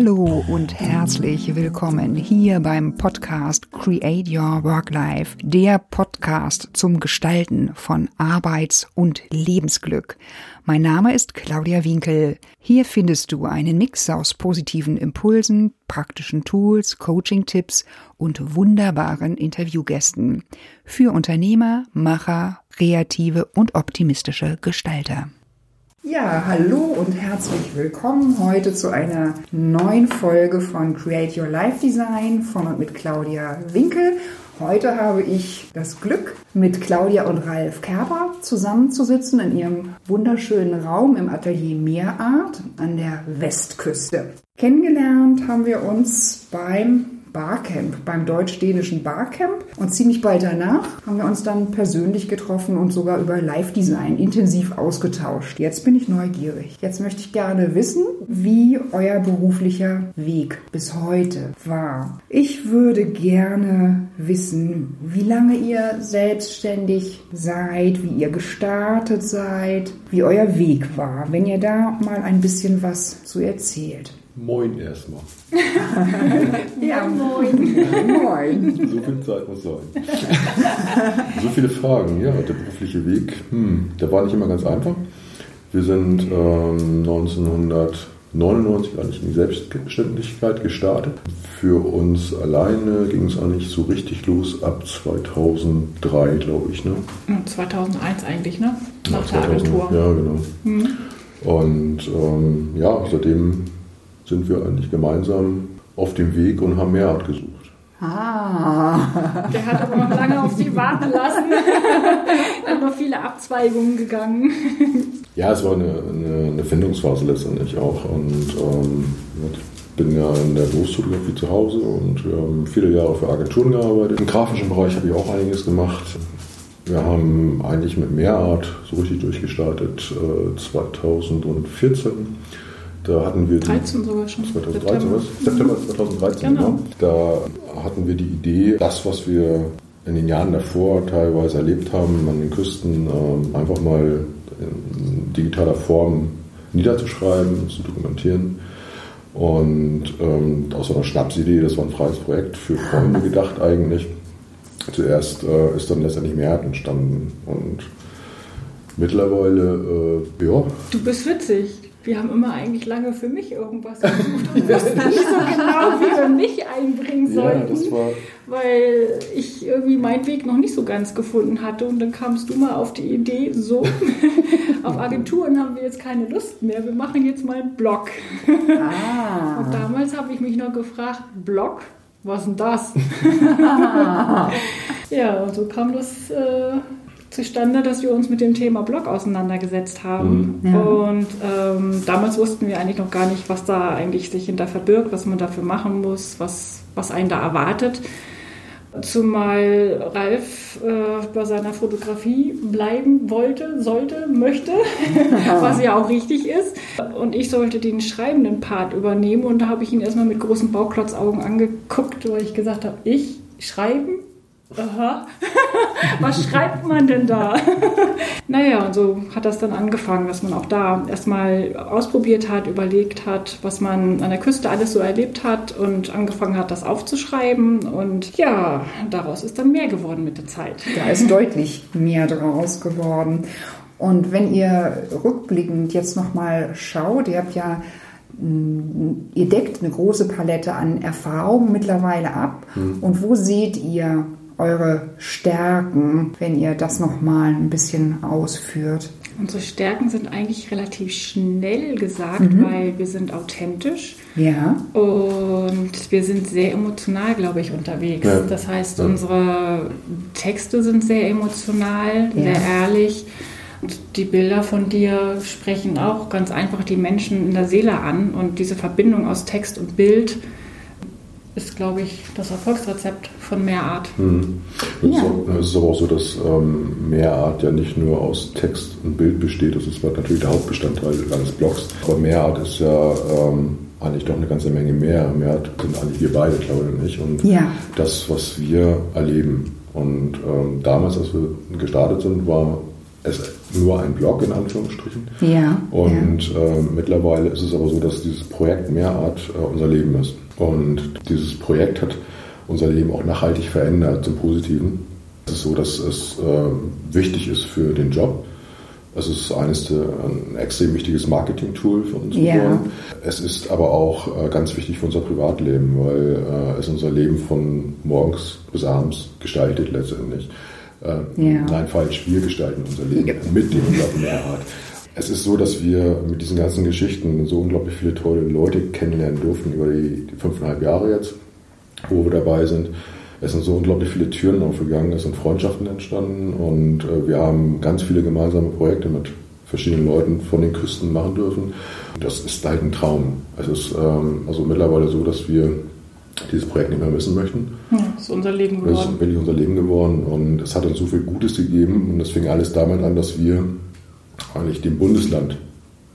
Hallo und herzlich willkommen hier beim Podcast Create Your Work Life, der Podcast zum Gestalten von Arbeits- und Lebensglück. Mein Name ist Claudia Winkel. Hier findest du einen Mix aus positiven Impulsen, praktischen Tools, Coaching-Tipps und wunderbaren Interviewgästen für Unternehmer, Macher, kreative und optimistische Gestalter. Ja, hallo und herzlich willkommen heute zu einer neuen Folge von Create Your Life Design von und mit Claudia Winkel. Heute habe ich das Glück, mit Claudia und Ralf Kerber zusammenzusitzen in ihrem wunderschönen Raum im Atelier Meerart an der Westküste. Kennengelernt haben wir uns beim Barcamp, beim deutsch-dänischen Barcamp. Und ziemlich bald danach haben wir uns dann persönlich getroffen und sogar über Live-Design intensiv ausgetauscht. Jetzt bin ich neugierig. Jetzt möchte ich gerne wissen, wie euer beruflicher Weg bis heute war. Ich würde gerne wissen, wie lange ihr selbstständig seid, wie ihr gestartet seid, wie euer Weg war. Wenn ihr da mal ein bisschen was zu erzählt. Moin erstmal. ja, moin. moin. So viel Zeit muss sein. so viele Fragen, ja. Der berufliche Weg, hm, der war nicht immer ganz einfach. Wir sind ähm, 1999 eigentlich in die Selbstständigkeit gestartet. Für uns alleine ging es eigentlich so richtig los ab 2003, glaube ich. Ne? 2001 eigentlich, ne? Nach ja, 2000, der Agentur. Ja, genau. Mhm. Und ähm, ja, seitdem sind wir eigentlich gemeinsam auf dem Weg und haben Mehrart gesucht. Ah. Der hat aber noch lange auf sich warten lassen. da sind noch viele Abzweigungen gegangen. Ja, es war eine, eine, eine Findungsphase letztendlich auch. Und ähm, ich bin ja in der Berufsfotografie zu Hause und wir haben viele Jahre für Agenturen gearbeitet. Im grafischen Bereich habe ich auch einiges gemacht. Wir haben eigentlich mit Mehrart so richtig durchgestartet äh, 2014 da hatten wir 13 sogar schon. 2013, September. was? September 2013, genau. genau. Da hatten wir die Idee, das, was wir in den Jahren davor teilweise erlebt haben, an den Küsten, ähm, einfach mal in digitaler Form niederzuschreiben, zu dokumentieren. Und ähm, aus so einer Schnapsidee, das war ein freies Projekt für Freunde gedacht eigentlich. Zuerst äh, ist dann letztendlich Mehrheit entstanden und mittlerweile, äh, ja. Du bist witzig wir haben immer eigentlich lange für mich irgendwas gesucht und wussten nicht so genau, wie wir mich einbringen sollten, ja, weil ich irgendwie meinen Weg noch nicht so ganz gefunden hatte. Und dann kamst du mal auf die Idee, so, auf Agenturen haben wir jetzt keine Lust mehr, wir machen jetzt mal einen Blog. Ah. Und damals habe ich mich noch gefragt, Blog? Was denn das? ja, und so kam das äh, zustande, dass wir uns mit dem Thema Blog auseinandergesetzt haben. Mhm. Ja. Und ähm, damals wussten wir eigentlich noch gar nicht, was da eigentlich sich hinter verbirgt, was man dafür machen muss, was, was einen da erwartet. Zumal Ralf äh, bei seiner Fotografie bleiben wollte, sollte, möchte, was ja auch richtig ist. Und ich sollte den schreibenden Part übernehmen. Und da habe ich ihn erstmal mit großen Bauklotzaugen angeguckt, weil ich gesagt habe, ich schreiben? Aha. Was schreibt man denn da? naja, und so hat das dann angefangen, dass man auch da erstmal ausprobiert hat, überlegt hat, was man an der Küste alles so erlebt hat und angefangen hat, das aufzuschreiben. Und ja, daraus ist dann mehr geworden mit der Zeit. Da ist deutlich mehr draus geworden. Und wenn ihr rückblickend jetzt nochmal schaut, ihr habt ja mm, Ihr deckt eine große Palette an Erfahrungen mittlerweile ab. Mhm. Und wo seht ihr eure Stärken, wenn ihr das nochmal ein bisschen ausführt? Unsere Stärken sind eigentlich relativ schnell gesagt, mhm. weil wir sind authentisch. Ja. Und wir sind sehr emotional, glaube ich, unterwegs. Ja. Das heißt, ja. unsere Texte sind sehr emotional, ja. sehr ehrlich. Und die Bilder von dir sprechen auch ganz einfach die Menschen in der Seele an. Und diese Verbindung aus Text und Bild ist, glaube ich, das Erfolgsrezept von Mehrart. Mhm. Ja. Es ist aber auch so, dass ähm, Mehrart ja nicht nur aus Text und Bild besteht. Das ist natürlich der Hauptbestandteil eines Blogs. Aber Mehrart ist ja ähm, eigentlich doch eine ganze Menge mehr. Mehrart sind eigentlich wir beide, glaube ich, nicht. Und ja. das, was wir erleben. Und ähm, damals, als wir gestartet sind, war es nur ein Blog in Anführungsstrichen. Ja. Und ja. Äh, mittlerweile ist es aber so, dass dieses Projekt Mehrart äh, unser Leben ist. Und dieses Projekt hat unser Leben auch nachhaltig verändert zum Positiven. Es ist so, dass es äh, wichtig ist für den Job. Es ist eines der, ein extrem wichtiges Marketing-Tool für uns ja. geworden. Es ist aber auch äh, ganz wichtig für unser Privatleben, weil äh, es unser Leben von morgens bis abends gestaltet letztendlich. Äh, ja. Nein, falsch, wir gestalten unser Leben ja. mit dem unglaublichen Mehrheit. Es ist so, dass wir mit diesen ganzen Geschichten so unglaublich viele tolle Leute kennenlernen durften über die, die fünfeinhalb Jahre jetzt, wo wir dabei sind. Es sind so unglaublich viele Türen aufgegangen, es sind Freundschaften entstanden und äh, wir haben ganz viele gemeinsame Projekte mit verschiedenen Leuten von den Küsten machen dürfen. Das ist halt ein Traum. Es ist ähm, also mittlerweile so, dass wir dieses Projekt nicht mehr missen möchten. Ja, das ist unser Leben geworden. Das ist wirklich unser Leben geworden und es hat uns so viel Gutes gegeben und es fing alles damit an, dass wir eigentlich dem Bundesland,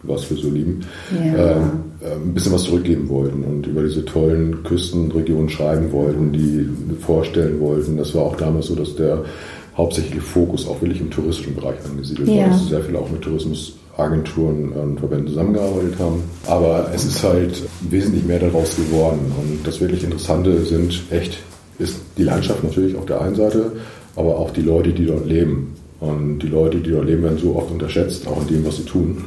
was wir so lieben, ja. äh, ein bisschen was zurückgeben wollten und über diese tollen Küstenregionen schreiben wollten, die vorstellen wollten. Das war auch damals so, dass der hauptsächliche Fokus auch wirklich im touristischen Bereich angesiedelt ja. war, dass sehr viel auch mit Tourismusagenturen und Verbänden zusammengearbeitet haben. Aber es ist halt wesentlich mehr daraus geworden. Und das wirklich Interessante sind echt, ist die Landschaft natürlich auf der einen Seite, aber auch die Leute, die dort leben. Und die Leute, die dort leben, werden so oft unterschätzt, auch in dem, was sie tun.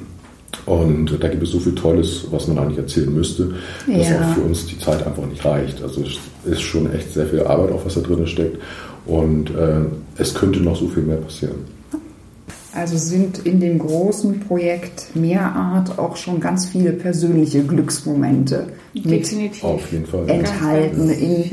Und da gibt es so viel Tolles, was man eigentlich erzählen müsste, dass ja. auch für uns die Zeit einfach nicht reicht. Also es ist schon echt sehr viel Arbeit, auch was da drin steckt. Und äh, es könnte noch so viel mehr passieren. Also sind in dem großen Projekt Mehrart auch schon ganz viele persönliche Glücksmomente Definitiv. mit enthalten in,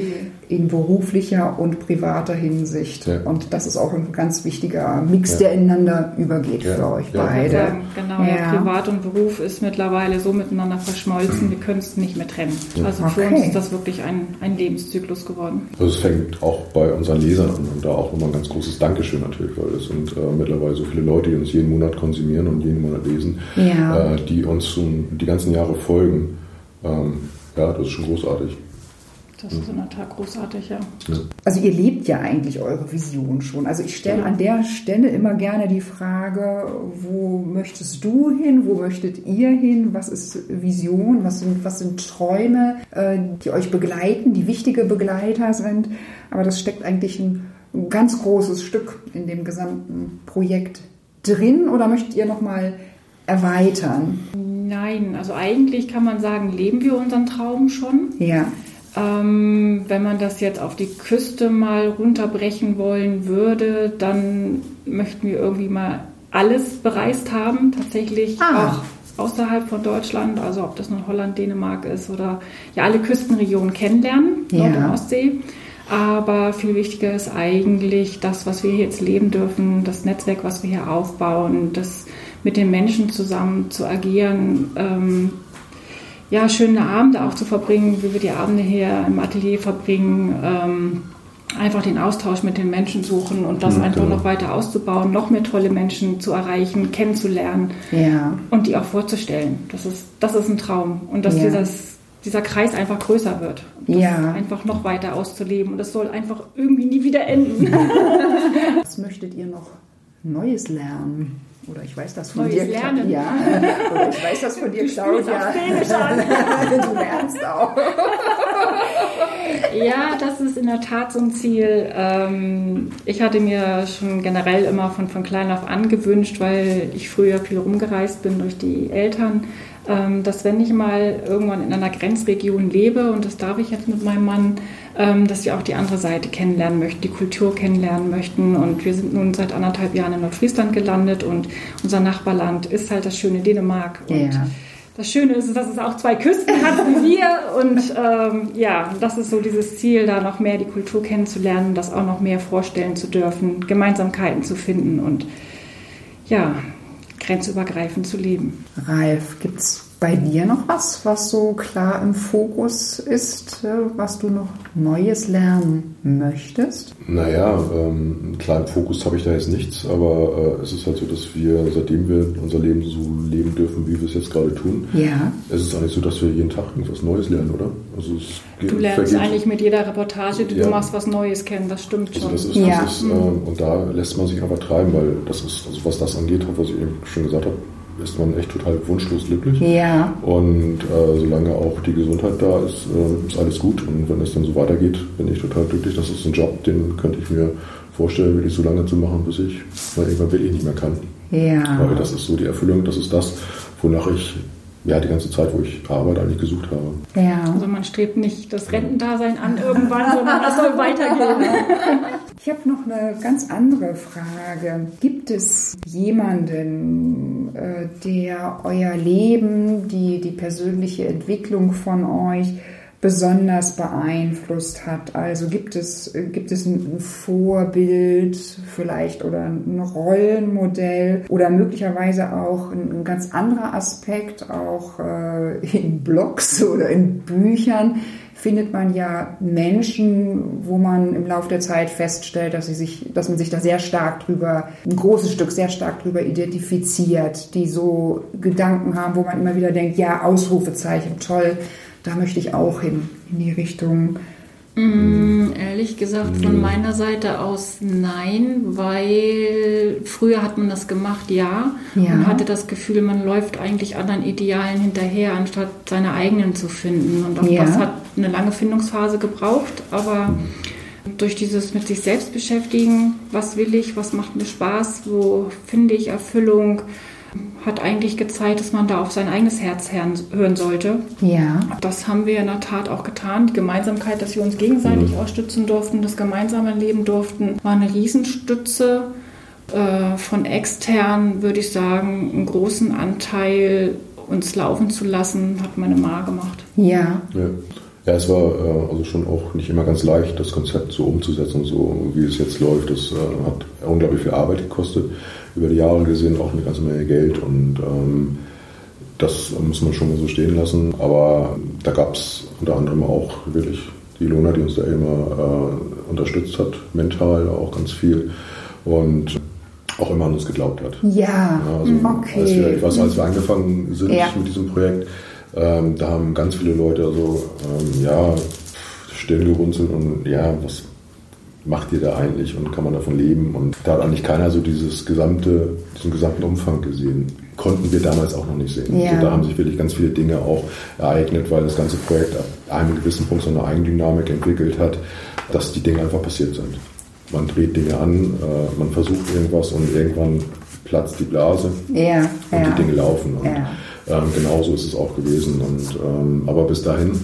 in beruflicher und privater Hinsicht. Ja. Und das ist auch ein ganz wichtiger Mix, ja. der ineinander übergeht ja. für euch beide. Genau, ja. Privat und Beruf ist mittlerweile so miteinander verschmolzen, wir können es nicht mehr trennen. Also okay. für uns ist das wirklich ein, ein Lebenszyklus geworden. Also es fängt auch bei unseren Lesern an und da auch nochmal ein ganz großes Dankeschön natürlich, weil es sind äh, mittlerweile so viele Leute, die uns jeden Monat konsumieren und jeden Monat lesen, äh, die uns schon die ganzen Jahre folgen. Ähm, ja, das ist schon großartig. Das ist in der Tat großartig, ja. Also ihr lebt ja eigentlich eure Vision schon. Also ich stelle an der Stelle immer gerne die Frage, wo möchtest du hin, wo möchtet ihr hin, was ist Vision, was sind, was sind Träume, äh, die euch begleiten, die wichtige Begleiter sind. Aber das steckt eigentlich ein ganz großes Stück in dem gesamten Projekt drin oder möchtet ihr nochmal erweitern? Nein, also eigentlich kann man sagen, leben wir unseren Traum schon. Ja. Ähm, wenn man das jetzt auf die Küste mal runterbrechen wollen würde, dann möchten wir irgendwie mal alles bereist haben, tatsächlich ah. auch außerhalb von Deutschland, also ob das nun Holland, Dänemark ist oder ja alle Küstenregionen kennenlernen, ja. Nord- und Ostsee. Aber viel wichtiger ist eigentlich das, was wir jetzt leben dürfen, das Netzwerk, was wir hier aufbauen, das mit den Menschen zusammen zu agieren, ähm, ja, schöne Abende auch zu verbringen, wie wir die Abende hier im Atelier verbringen. Ähm, einfach den Austausch mit den Menschen suchen und das ja, einfach genau. noch weiter auszubauen, noch mehr tolle Menschen zu erreichen, kennenzulernen ja. und die auch vorzustellen. Das ist, das ist ein Traum. Und dass ja. dieses, dieser Kreis einfach größer wird. ja. Einfach noch weiter auszuleben. Und das soll einfach irgendwie nie wieder enden. Was möchtet ihr noch Neues lernen? Oder ich weiß das von Neues dir, lernen. Ja, oder ich weiß das von dir, Claudia. du lernst auch. ja, das ist in der Tat so ein Ziel. Ähm, ich hatte mir schon generell immer von, von klein auf an gewünscht, weil ich früher viel rumgereist bin durch die Eltern, ähm, dass wenn ich mal irgendwann in einer Grenzregion lebe, und das darf ich jetzt mit meinem Mann, dass wir auch die andere Seite kennenlernen möchten, die Kultur kennenlernen möchten. Und wir sind nun seit anderthalb Jahren in Nordfriesland gelandet und unser Nachbarland ist halt das schöne Dänemark. Und ja. Das Schöne ist, dass es auch zwei Küsten hat wie wir. Und ähm, ja, das ist so dieses Ziel, da noch mehr die Kultur kennenzulernen, das auch noch mehr vorstellen zu dürfen, Gemeinsamkeiten zu finden und ja, grenzübergreifend zu leben. Ralf, gibt es bei dir noch was, was so klar im Fokus ist, äh, was du noch Neues lernen möchtest? Naja, ähm, klar im Fokus habe ich da jetzt nichts, aber äh, es ist halt so, dass wir, seitdem wir unser Leben so leben dürfen, wie wir es jetzt gerade tun, ja. es ist eigentlich so, dass wir jeden Tag irgendwas Neues lernen, oder? Also geht, du lernst vergeht. eigentlich mit jeder Reportage, die ja. du machst, was Neues kennen, das stimmt also schon. Also das ist, ja. das ist, äh, und da lässt man sich einfach treiben, weil das ist, also was das angeht, was ich eben schon gesagt habe, ist man echt total wunschlos glücklich. Ja. Und äh, solange auch die Gesundheit da ist, äh, ist alles gut. Und wenn es dann so weitergeht, bin ich total glücklich. Das ist ein Job, den könnte ich mir vorstellen, wirklich so lange zu machen, bis ich mal irgendwann wirklich nicht mehr kann. Ja. Weil das ist so die Erfüllung, das ist das, wonach ich ja, die ganze Zeit, wo ich Arbeit eigentlich gesucht habe. Ja. Also man strebt nicht das Rentendasein an irgendwann, sondern das soll weitergehen. Ich habe noch eine ganz andere Frage. Gibt es jemanden, äh, der euer Leben, die, die persönliche Entwicklung von euch besonders beeinflusst hat? Also gibt es, gibt es ein Vorbild vielleicht oder ein Rollenmodell oder möglicherweise auch ein, ganz anderer Aspekt, auch äh, in Blogs oder in Büchern, findet man ja Menschen, wo man im Laufe der Zeit feststellt, dass sie sich, dass man sich da sehr stark drüber, ein großes Stück sehr stark drüber identifiziert, die so Gedanken haben, wo man immer wieder denkt, ja, Ausrufezeichen, toll, da möchte ich auch hin, in die Richtung. Mm, ehrlich gesagt, von meiner Seite aus nein, weil früher hat man das gemacht, ja, ja, und hatte das Gefühl, man läuft eigentlich anderen Idealen hinterher, anstatt seine eigenen zu finden. Und auch ja. das hat eine lange Findungsphase gebraucht, aber durch dieses mit sich selbst beschäftigen, was will ich, was macht mir Spaß, wo finde ich Erfüllung, hat eigentlich gezeigt, dass man da auf sein eigenes Herz hören sollte. Ja. Das haben wir in der Tat auch getan. Die Gemeinsamkeit, dass wir uns gegenseitig mhm. ausstützen durften, das gemeinsame Leben durften, war eine Riesenstütze. Äh, von extern würde ich sagen, einen großen Anteil uns laufen zu lassen, hat meine Ma gemacht. Ja. ja. Ja, es war äh, also schon auch nicht immer ganz leicht, das Konzept so umzusetzen, so wie es jetzt läuft. Das äh, hat unglaublich viel Arbeit gekostet über die Jahre gesehen auch eine ganze Menge Geld und ähm, das muss man schon mal so stehen lassen. Aber da gab es unter anderem auch wirklich die Lona, die uns da immer äh, unterstützt hat, mental auch ganz viel und auch immer an uns geglaubt hat. Ja, ja also okay. Als wir, ich weiß, als wir angefangen sind ja. mit diesem Projekt, ähm, da haben ganz viele Leute also ähm, ja Stirn gerunzelt und ja, was macht ihr da eigentlich und kann man davon leben? Und da hat eigentlich keiner so dieses gesamte, diesen gesamten Umfang gesehen. Konnten wir damals auch noch nicht sehen. Ja. Also da haben sich wirklich ganz viele Dinge auch ereignet, weil das ganze Projekt ab einem gewissen Punkt so eine Eigendynamik entwickelt hat, dass die Dinge einfach passiert sind. Man dreht Dinge an, äh, man versucht irgendwas und irgendwann platzt die Blase ja, und ja. die Dinge laufen. Und ja. ähm, genauso ist es auch gewesen. Und, ähm, aber bis dahin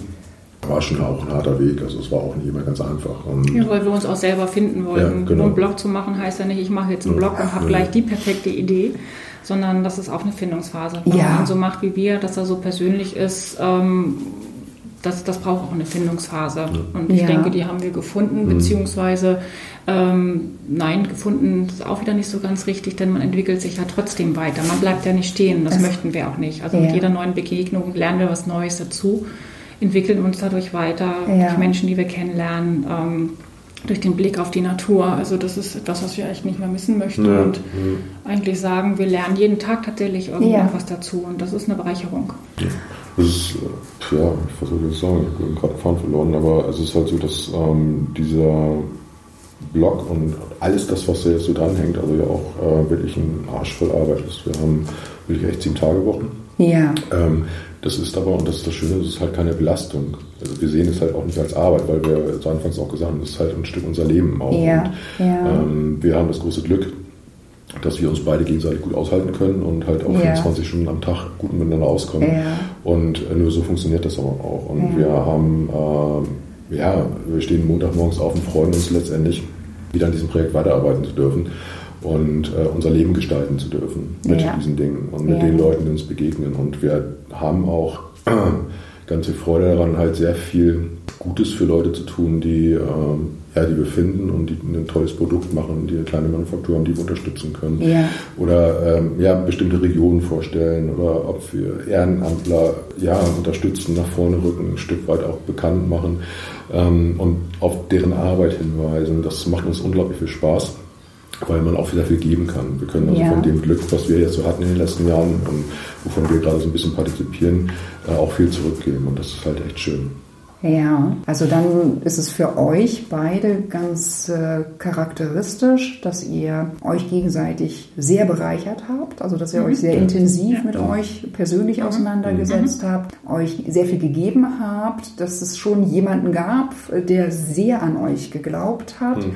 war schon auch ein harter Weg. Also es war auch nicht immer ganz einfach. Und ja, weil wir uns auch selber finden wollten. Ja, genau. einen Blog zu machen heißt ja nicht, ich mache jetzt einen Blog und habe gleich die perfekte Idee, sondern das ist auch eine Findungsphase. Wenn ja. man so macht wie wir, dass er so persönlich ist, ähm, das, das braucht auch eine Findungsphase. Und ich ja. denke, die haben wir gefunden, mhm. beziehungsweise ähm, nein, gefunden ist auch wieder nicht so ganz richtig, denn man entwickelt sich ja trotzdem weiter. Man bleibt ja nicht stehen, das, das möchten wir auch nicht. Also mit jeder neuen Begegnung lernen wir was Neues dazu entwickeln uns dadurch weiter, ja. durch Menschen, die wir kennenlernen, ähm, durch den Blick auf die Natur. Also das ist das, was wir echt nicht mehr missen möchten ja. und ja. eigentlich sagen, wir lernen jeden Tag tatsächlich irgendwas dazu und das ist eine Bereicherung. Das ist, äh, ja, ich versuche das zu sagen, ich bin gerade Fahren verloren, aber es ist halt so, dass ähm, dieser Blog und alles das, was da jetzt so dranhängt, also ja auch äh, wirklich ein Arsch voll Arbeit ist. Wir haben wirklich echt sieben Tage Wochen. Ja. Ähm, das ist aber, und das ist das Schöne, das ist halt keine Belastung. Also wir sehen es halt auch nicht als Arbeit, weil wir zu Anfangs auch gesagt haben, das ist halt ein Stück unser Leben auch. Ja, und, ja. Ähm, wir haben das große Glück, dass wir uns beide gegenseitig gut aushalten können und halt auch ja. 24 Stunden am Tag gut miteinander auskommen. Ja. Und äh, nur so funktioniert das aber auch. Und wir haben, äh, ja, wir stehen Montagmorgens auf und freuen uns letztendlich, wieder an diesem Projekt weiterarbeiten zu dürfen und äh, unser Leben gestalten zu dürfen mit ja. diesen Dingen und mit ja. den Leuten, die uns begegnen. Und wir haben auch äh, ganz viel Freude daran, halt sehr viel Gutes für Leute zu tun, die, ähm, ja, die wir finden und die ein tolles Produkt machen, die eine kleine Manufaktur haben, die wir unterstützen können. Ja. Oder ähm, ja, bestimmte Regionen vorstellen oder ob wir Ehrenamtler ja, unterstützen, nach vorne rücken, ein Stück weit auch bekannt machen ähm, und auf deren Arbeit hinweisen. Das macht uns unglaublich viel Spaß weil man auch sehr viel geben kann. Wir können also Ja. von dem Glück, was wir jetzt so hatten in den letzten Jahren und wovon wir gerade so ein bisschen partizipieren, äh, auch viel zurückgeben. Und das ist halt echt schön. Ja, also dann ist es für euch beide ganz äh, charakteristisch, dass ihr euch gegenseitig sehr bereichert habt, also dass ihr euch sehr intensiv mit euch persönlich auseinandergesetzt habt, euch sehr viel gegeben habt, dass es schon jemanden gab, der sehr an euch geglaubt hat.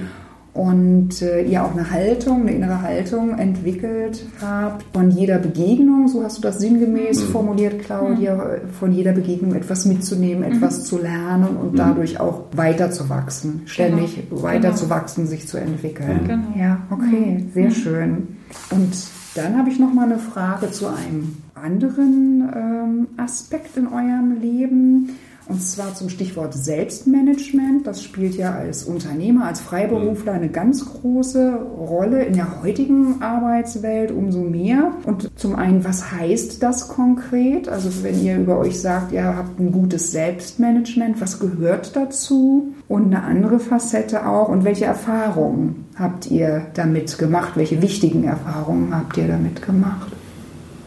Und äh, ihr auch eine Haltung, eine innere Haltung entwickelt habt. Von jeder Begegnung, so hast du das sinngemäß formuliert, Claudia, von jeder Begegnung etwas mitzunehmen, etwas zu lernen und dadurch auch weiterzuwachsen, ständig Genau. weiterzuwachsen, sich zu entwickeln. Genau. Ja, okay, sehr schön. Und dann habe ich noch mal eine Frage zu einem anderen ähm, Aspekt in eurem Leben. Und zwar zum Stichwort Selbstmanagement. Das spielt ja als Unternehmer, als Freiberufler eine ganz große Rolle in der heutigen Arbeitswelt umso mehr. Und zum einen, was heißt das konkret? Also wenn ihr über euch sagt, ihr habt ein gutes Selbstmanagement, was gehört dazu? Und eine andere Facette auch. Und welche Erfahrungen habt ihr damit gemacht? Welche wichtigen Erfahrungen habt ihr damit gemacht?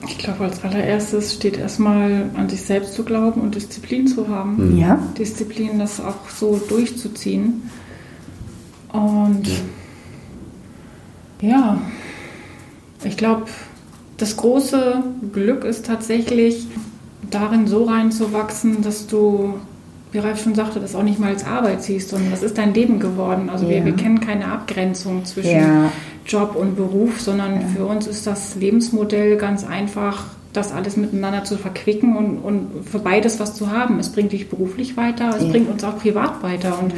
Ich glaube, als allererstes steht erstmal an sich selbst zu glauben und Disziplin zu haben. Ja? Disziplin, das auch so durchzuziehen. Und ja, ich glaube, das große Glück ist tatsächlich darin so reinzuwachsen, dass du, wie Ralf schon sagte, das auch nicht mal als Arbeit siehst, sondern das ist dein Leben geworden. Also Ja. wir, wir kennen keine Abgrenzung zwischen Ja. Job und Beruf, sondern für uns ist das Lebensmodell ganz einfach, das alles miteinander zu verquicken und, und für beides was zu haben. Es bringt dich beruflich weiter, es Ja. bringt uns auch privat weiter. Und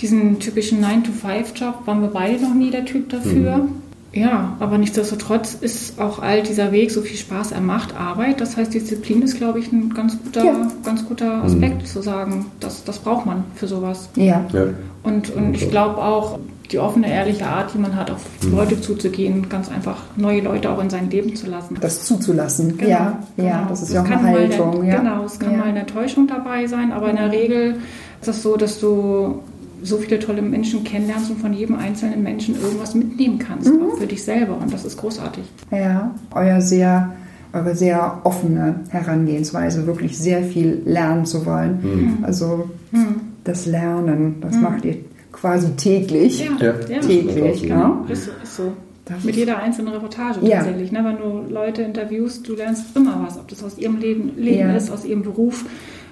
diesen typischen 9-to-5-Job waren wir beide noch nie der Typ dafür. Ja, aber nichtsdestotrotz ist auch all dieser Weg, so viel Spaß er macht, Arbeit. Das heißt, Disziplin ist, glaube ich, ein ganz guter, Ja. ganz guter Aspekt zu sagen. Das, das braucht man für sowas. Ja. Ja. Und, und ich glaube auch, die offene, ehrliche Art, die man hat, auf Leute zuzugehen, ganz einfach neue Leute auch in sein Leben zu lassen. Das zuzulassen. Genau, ja, ja, genau. das ist Es ja auch eine Haltung. ja. Genau, es kann ja. mal eine Enttäuschung dabei sein, aber in der Regel ist es so, dass du so viele tolle Menschen kennenlernst und von jedem einzelnen Menschen irgendwas mitnehmen kannst, Mhm. auch für dich selber. Und das ist großartig. Ja, euer sehr, eure sehr offene Herangehensweise, wirklich sehr viel lernen zu wollen. Also das Lernen, das macht ihr quasi täglich. Ja, Ja. Täglich, Ja. ja. Ist, so- ist so. Das Mit jeder einzelnen Reportage Ja. tatsächlich. Ne? Wenn du Leute interviewst, du lernst immer was, ob das aus ihrem Leben, Leben Ja. ist, aus ihrem Beruf.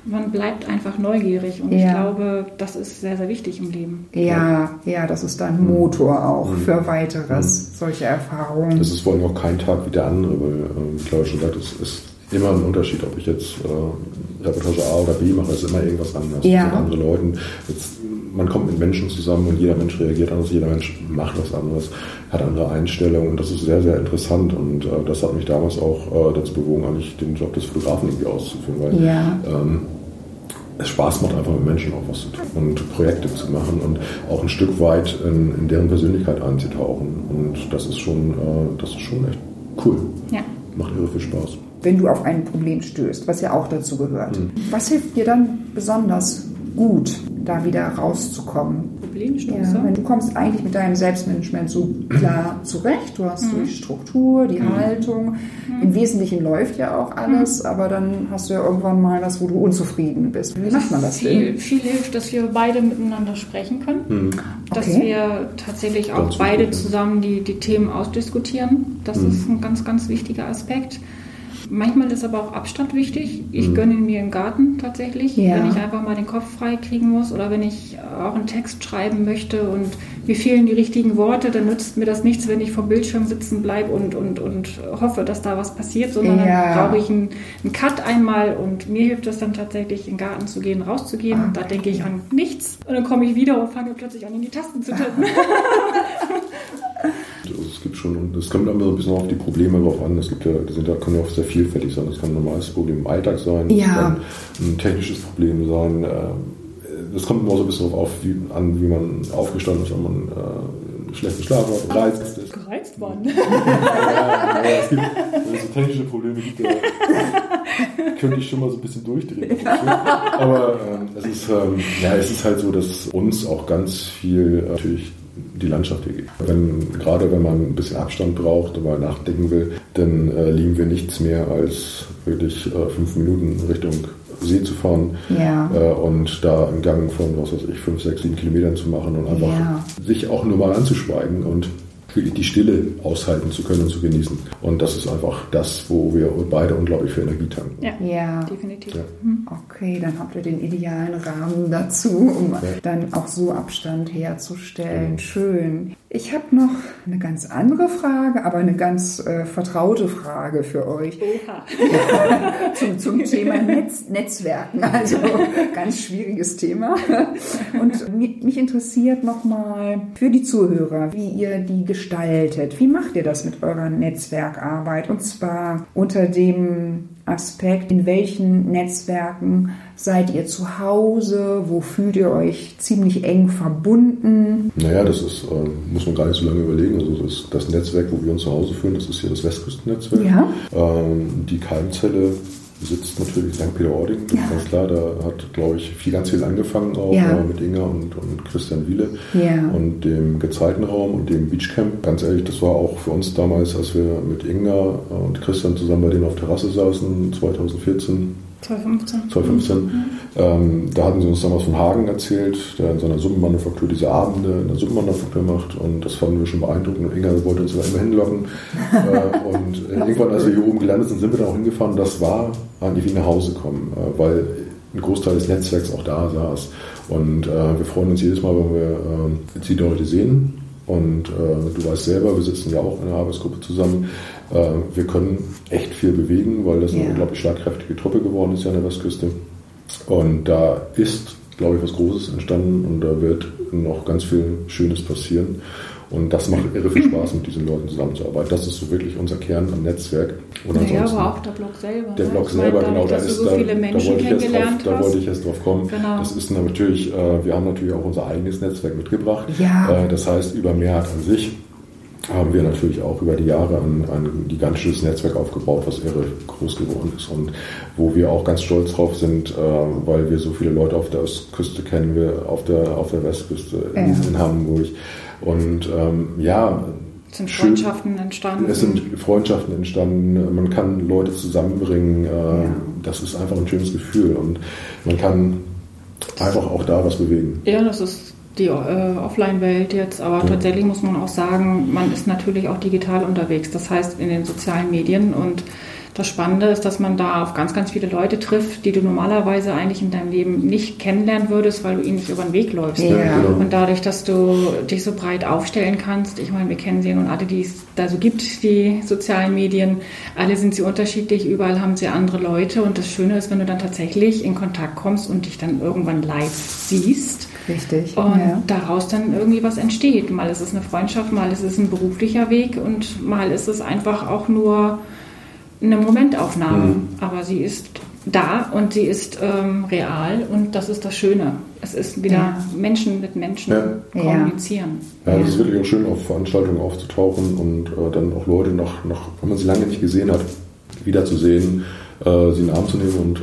Man bleibt einfach neugierig und Ja. ich glaube, das ist sehr, sehr wichtig im Leben. Ja, ja, das ist ein Motor auch für weiteres, solche Erfahrungen. Das ist vor allem auch kein Tag wie der andere, weil, ähm, wie Claudia schon sagt, es ist immer ein Unterschied, ob ich jetzt äh, Reportage A oder B mache, ist immer irgendwas anderes. Ja. Mit anderen Leuten. Jetzt, man kommt mit Menschen zusammen und jeder Mensch reagiert anders, jeder Mensch macht was anderes, hat andere Einstellungen und das ist sehr, sehr interessant und äh, das hat mich damals auch äh, dazu bewogen, eigentlich den Job des Fotografen irgendwie auszuführen, weil Ja. ähm, es Spaß macht, einfach mit Menschen auch was zu tun und Projekte zu machen und auch ein Stück weit in, in deren Persönlichkeit einzutauchen. Und das ist schon, äh, das ist schon echt cool. Ja. Macht irre viel Spaß. Wenn du auf ein Problem stößt, was ja auch dazu gehört. Was hilft dir dann besonders gut, da wieder rauszukommen? Problemstöße. Ja, wenn du kommst eigentlich mit deinem Selbstmanagement so klar zurecht. Du hast die Struktur, die Haltung. Im Wesentlichen läuft ja auch alles, aber dann hast du ja irgendwann mal das, wo du unzufrieden bist. Wie macht man das viel, denn? viel hilft, dass wir beide miteinander sprechen können. Dass Okay. wir tatsächlich auch beide zusammen die, die Themen ausdiskutieren. Das ist ein ganz, ganz wichtiger Aspekt. Manchmal ist aber auch Abstand wichtig. Ich gönne ihn mir im Garten tatsächlich, Ja. wenn ich einfach mal den Kopf frei kriegen muss oder wenn ich auch einen Text schreiben möchte und mir fehlen die richtigen Worte, dann nützt mir das nichts, wenn ich vor Bildschirm sitzen bleibe und, und, und hoffe, dass da was passiert, sondern Ja. dann brauche ich einen, einen Cut einmal und mir hilft es dann tatsächlich, in den Garten zu gehen, rauszugehen. Und da denke ich an nichts und dann komme ich wieder und fange plötzlich an, in die Tasten zu tippen. Also es gibt schon, und es kommt immer so ein bisschen auf die Probleme drauf an. Es gibt ja, die sind da können ja auch sehr vielfältig sein. Das kann ein normales Problem im Alltag sein, Ja. ein technisches Problem sein. äh, Das kommt immer so ein bisschen darauf auf, wie, an, wie man aufgestanden ist, ob man äh, schlechten Schlaf hat, gereizt ist. Gereizt worden. Ja, ja, es gibt wenn so technische Probleme gibt, da könnte ich schon mal so ein bisschen durchdrehen. Aber ähm, es, ist, ähm, ja, es ist halt so, dass uns auch ganz viel äh, natürlich die Landschaft hier gibt. Wenn, gerade wenn man ein bisschen Abstand braucht und mal nachdenken will, dann äh, lieben wir nichts mehr als wirklich äh, fünf Minuten Richtung See zu fahren Ja. äh, und da einen Gang von, was weiß ich, fünf, sechs, sieben Kilometern zu machen und einfach Ja. sich auch nur mal anzuschweigen und wirklich die Stille aushalten zu können und zu genießen. Und das ist einfach das, wo wir beide unglaublich viel Energie tanken. Ja, Ja. definitiv. Ja. Okay, dann habt ihr den idealen Rahmen dazu, um Ja. dann auch so Abstand herzustellen. Genau. Schön. Ich habe noch eine ganz andere Frage, aber eine ganz äh, vertraute Frage für euch Oha. zum, zum Thema Netz, Netzwerken. Also ganz schwieriges Thema. Und mi- mich interessiert nochmal für die Zuhörer, wie ihr die gestaltet. Wie macht ihr das mit eurer Netzwerkarbeit? Und zwar unter dem Aspekt, in welchen Netzwerken seid ihr zu Hause? Wo fühlt ihr euch ziemlich eng verbunden? Naja, das ist, äh, muss man gar nicht so lange überlegen. Also das, das Netzwerk, wo wir uns zu Hause fühlen, das ist hier das Westküstennetzwerk. Ja. Ähm, die Keimzelle sitzt natürlich St. Peter-Ording, das Ja. ist ganz klar. Da hat, glaube ich, viel, ganz viel angefangen auch Ja. äh, mit Inga und, und Christian Wiele Ja. und dem Gezeitenraum und dem Beachcamp. Ganz ehrlich, das war auch für uns damals, als wir mit Inga und Christian zusammen bei denen auf Terrasse saßen, 2014, 2015. 2015. Ähm, da hatten sie uns damals von Hagen erzählt, der in seiner Suppenmanufaktur diese Abende in der Suppenmanufaktur macht und das fanden wir schon beeindruckend und Inga wollte uns da immer hinlocken. äh, und äh, irgendwann, als wir hier oben gelandet sind, sind wir dann auch hingefahren. Das war eigentlich wie nach Hause kommen, äh, weil ein Großteil des Netzwerks auch da saß. Und äh, wir freuen uns jedes Mal, wenn wir äh, die Leute sehen. Und äh, du weißt selber, wir sitzen ja auch in einer Arbeitsgruppe zusammen. Äh, wir können echt viel bewegen, weil das eine Ja. unglaublich schlagkräftige Truppe geworden ist ja an der Westküste. Und da ist, glaube ich, was Großes entstanden und da wird noch ganz viel Schönes passieren. Und das macht irre viel Spaß, mit diesen Leuten zusammenzuarbeiten. Das ist so wirklich unser Kern am Netzwerk. Und Naja, aber auch der Blog selber. der ne? Blog meine, selber, dadurch, genau, da dass ist so da, viele da Menschen wollte ich jetzt drauf, kennengelernt da wollte ich jetzt drauf kommen. Genau. Das ist natürlich, äh, wir haben natürlich auch unser eigenes Netzwerk mitgebracht. Ja. Äh, das heißt, über Mehrheit an sich haben wir natürlich auch über die Jahre ein, ein gigantisches Netzwerk aufgebaut, was irre groß geworden ist und wo wir auch ganz stolz drauf sind, äh, weil wir so viele Leute auf der Ostküste kennen, wir auf der, auf der Westküste in, Ja. in Hamburg. Und ähm, ja, Es sind schön- Freundschaften entstanden. es sind Freundschaften entstanden, man kann Leute zusammenbringen. Äh, Ja. Das ist einfach ein schönes Gefühl und man kann einfach auch da was bewegen. Ja, das ist die äh, Offline-Welt jetzt, aber Ja. tatsächlich muss man auch sagen, man ist natürlich auch digital unterwegs, das heißt in den sozialen Medien und das Spannende ist, dass man da auf ganz, ganz viele Leute trifft, die du normalerweise eigentlich in deinem Leben nicht kennenlernen würdest, weil du ihnen nicht über den Weg läufst. Ja. genau. Und dadurch, dass du dich so breit aufstellen kannst, ich meine, wir kennen sie nun alle, die es da so gibt, die sozialen Medien, alle sind sie unterschiedlich, überall haben sie andere Leute und das Schöne ist, wenn du dann tatsächlich in Kontakt kommst und dich dann irgendwann live siehst, Richtig. und ja. daraus dann irgendwie was entsteht. Mal ist es eine Freundschaft, mal ist es ein beruflicher Weg und mal ist es einfach auch nur eine Momentaufnahme. Mhm. Aber sie ist da und sie ist ähm, real und das ist das Schöne. Es ist wieder Ja. Menschen mit Menschen Ja. Ja. kommunizieren. Ja, das ist wirklich auch schön, auf Veranstaltungen aufzutauchen und äh, dann auch Leute nach, nach, wenn man sie lange nicht gesehen hat, wiederzusehen, äh, sie in den Arm zu nehmen und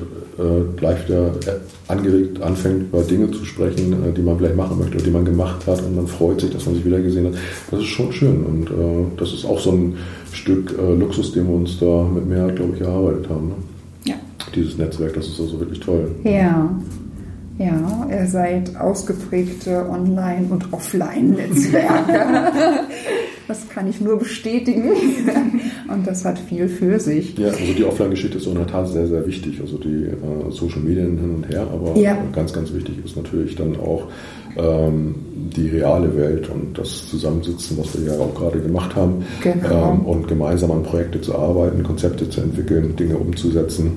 gleich wieder äh, angeregt anfängt, über Dinge zu sprechen, äh, die man vielleicht machen möchte oder die man gemacht hat und man freut sich, dass man sich wieder gesehen hat. Das ist schon schön und äh, das ist auch so ein Stück äh, Luxus, den wir uns da mit mehr, glaube ich, erarbeitet haben. Ne? Ja. Dieses Netzwerk, das ist also wirklich toll. Ja. Ja, ihr seid ausgeprägte Online- und Offline-Netzwerke. das kann ich nur bestätigen. Und das hat viel für sich. Ja, also die Offline-Geschichte ist in der Tat sehr, sehr wichtig. Also die äh, Social Medien hin und her, aber Ja. ganz, ganz wichtig ist natürlich dann auch ähm, die reale Welt und das Zusammensitzen, was wir ja auch gerade gemacht haben. Genau. Ähm, und gemeinsam an Projekte zu arbeiten, Konzepte zu entwickeln, Dinge umzusetzen.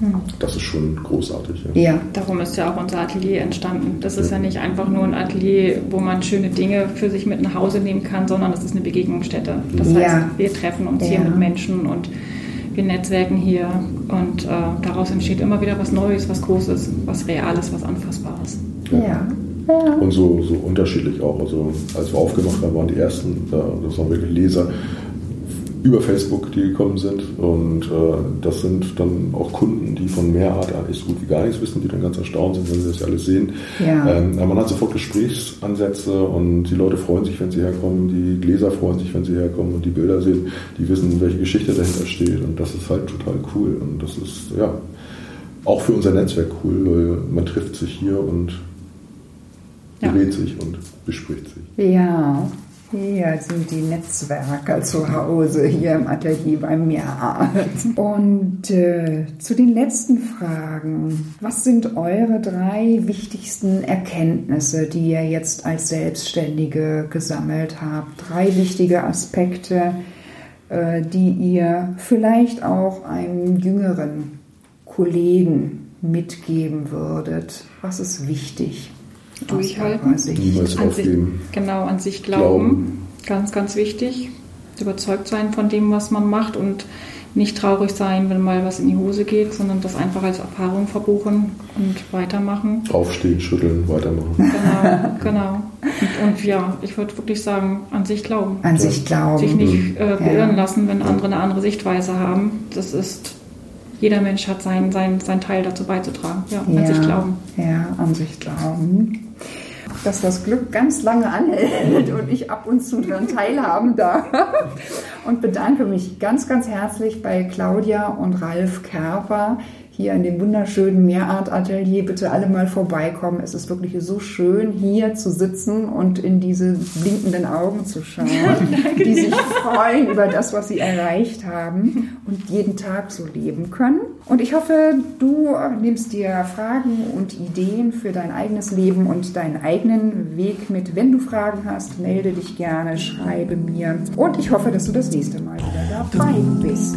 Hm. Das ist schon großartig. Ja. ja. darum ist ja auch unser Atelier entstanden. Das ist ja. ja nicht einfach nur ein Atelier, wo man schöne Dinge für sich mit nach Hause nehmen kann, sondern es ist eine Begegnungsstätte. Das ja. heißt, wir treffen uns hier mit Menschen und wir netzwerken hier und äh, daraus entsteht immer wieder was Neues, was Großes, was Reales, was Anfassbares. Ja. ja. Und so, so unterschiedlich auch. Also als wir aufgemacht haben, waren die ersten, äh, das waren wirklich Leser, über Facebook, die gekommen sind. Und äh, das sind dann auch Kunden, die von Mehrart eigentlich so gut wie gar nichts wissen, die dann ganz erstaunt sind, wenn sie das alles sehen. Ja. Ähm, man hat sofort Gesprächsansätze und die Leute freuen sich, wenn sie herkommen, die Gläser freuen sich, wenn sie herkommen und die Bilder sehen, die wissen, welche Geschichte dahinter steht. Und das ist halt total cool. Und das ist, ja, auch für unser Netzwerk cool, weil man trifft sich hier und berät ja. sich und bespricht sich. Ja, hier sind die Netzwerker zu Hause, hier im Atelier bei mir. Und äh, zu den letzten Fragen. Was sind eure drei wichtigsten Erkenntnisse, die ihr jetzt als Selbstständige gesammelt habt? Drei wichtige Aspekte, äh, die ihr vielleicht auch einem jüngeren Kollegen mitgeben würdet. Was ist wichtig? Durchhalten. Niemals an aufgeben. Sich, genau, an sich glauben. glauben. Ganz, ganz wichtig. Überzeugt sein von dem, was man macht und nicht traurig sein, wenn mal was in die Hose geht, sondern das einfach als Erfahrung verbuchen und weitermachen. Aufstehen, schütteln, weitermachen. Genau, genau. Und, und ja, ich würde wirklich sagen, an sich glauben. An ja. sich glauben. Sich nicht äh, beirren ja. lassen, wenn andere eine andere Sichtweise haben. Das ist jeder Mensch hat seinen sein, sein Teil dazu beizutragen. Ja, an sich glauben. Ja, an sich glauben dass das Glück ganz lange anhält und ich ab und zu daran teilhaben darf. Und bedanke mich ganz, ganz herzlich bei Claudia und Ralf Kerper hier in dem wunderschönen Meerart-Atelier. Bitte alle mal vorbeikommen. Es ist wirklich so schön, hier zu sitzen und in diese blinkenden Augen zu schauen, die sich freuen über das, was sie erreicht haben und jeden Tag so leben können. Und ich hoffe, du nimmst dir Fragen und Ideen für dein eigenes Leben und deinen eigenen Weg mit. Wenn du Fragen hast, melde dich gerne, schreibe mir. Und ich hoffe, dass du das nächste Mal wieder dabei bist.